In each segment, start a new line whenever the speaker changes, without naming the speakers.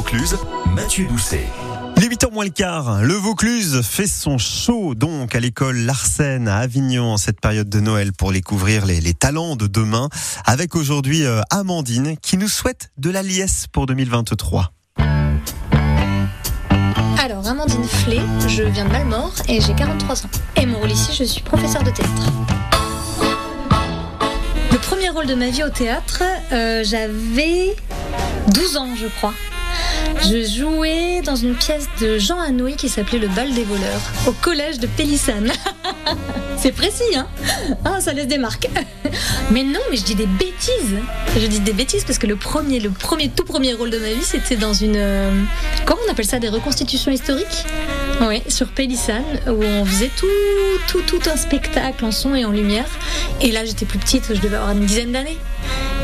Vaucluse, Mathieu Doucet.
Les 8h moins le quart, le Vaucluse fait son show donc à l'école Larsen à Avignon en cette période de Noël pour découvrir les, les talents de demain avec aujourd'hui euh, Amandine qui nous souhaite de la liesse pour 2023.
Alors, Amandine Flé, je viens de Malmort et j'ai 43 ans. Et mon rôle ici, je suis professeur de théâtre. Le premier rôle de ma vie au théâtre, euh, j'avais 12 ans, je crois. Je jouais dans une pièce de Jean Anouilh qui s'appelait Le bal des voleurs, au collège de Pélissane. C'est précis, hein? Ah, ça laisse des marques. Mais non, mais je dis des bêtises. Je dis des bêtises parce que le premier, le premier, tout premier rôle de ma vie, c'était dans une, euh, comment on appelle ça, des reconstitutions historiques? Oui, sur Pélissane, où on faisait tout, tout, tout un spectacle en son et en lumière. Et là, j'étais plus petite, je devais avoir une dizaine d'années,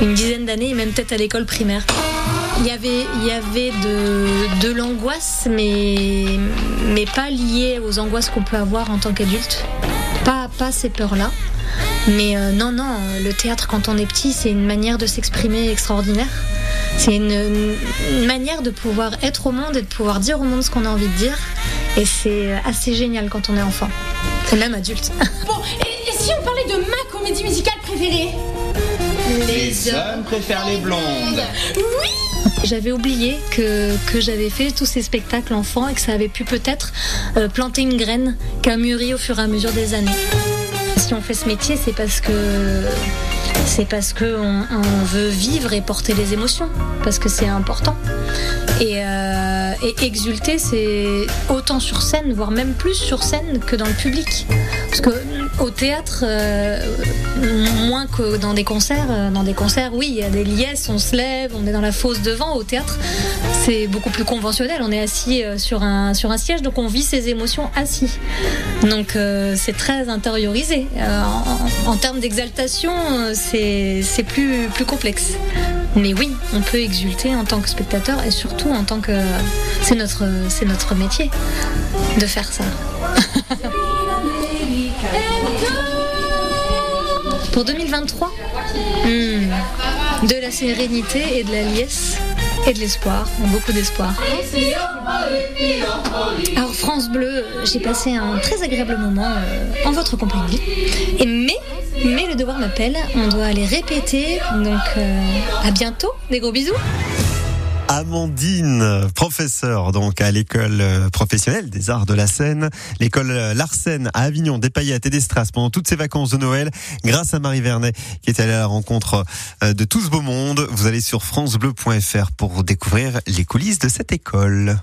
une dizaine d'années, même peut-être à l'école primaire. Il y avait, il y avait de, de l'angoisse, mais, mais pas liée aux angoisses qu'on peut avoir en tant qu'adulte. Pas, pas ces peurs-là. Mais euh, non, non, le théâtre quand on est petit, c'est une manière de s'exprimer extraordinaire. C'est une, une manière de pouvoir être au monde et de pouvoir dire au monde ce qu'on a envie de dire. Et c'est assez génial quand on est enfant. Et même adulte.
Bon, et, et si on parlait de ma comédie musicale préférée?
Les hommes préfèrent les blondes.
Oui
J'avais oublié que, j'avais fait tous ces spectacles enfants et que ça avait pu peut-être euh, planter une graine qui a mûri au fur et à mesure des années. Si on fait ce métier, c'est parce que c'est parce que on, on veut vivre et porter les émotions, parce que c'est important. Et, euh, et exulter, c'est autant sur scène, voire même plus sur scène que dans le public. Parce que au théâtre, euh, moins que dans des concerts, euh, dans des concerts, oui, il y a des liesses, on se lève, on est dans la fosse devant. Au théâtre, c'est beaucoup plus conventionnel. On est assis euh, sur un, sur un siège, donc on vit ses émotions assis. Donc euh, c'est très intériorisé. Euh, en, en termes d'exaltation, euh, c'est plus, plus complexe. Mais oui, on peut exulter en tant que spectateur et surtout en tant que. C'est notre, c'est notre métier de faire ça. Pour 2023, hmm, de la sérénité et de la liesse et de l'espoir, beaucoup d'espoir. Alors France Bleu, j'ai passé un très agréable moment euh, en votre compagnie. Mais, mais le devoir m'appelle, on doit aller répéter. Donc euh, à bientôt, des gros bisous.
Amandine, professeure donc à l'école euh, professionnelle des arts de la Seine, l'école euh, Larsen à Avignon, et des strass pendant toutes ces vacances de Noël, grâce à Marie Vernet qui est allée à la rencontre euh, de tout ce beau monde. Vous allez sur francebleu.fr pour découvrir les coulisses de cette école.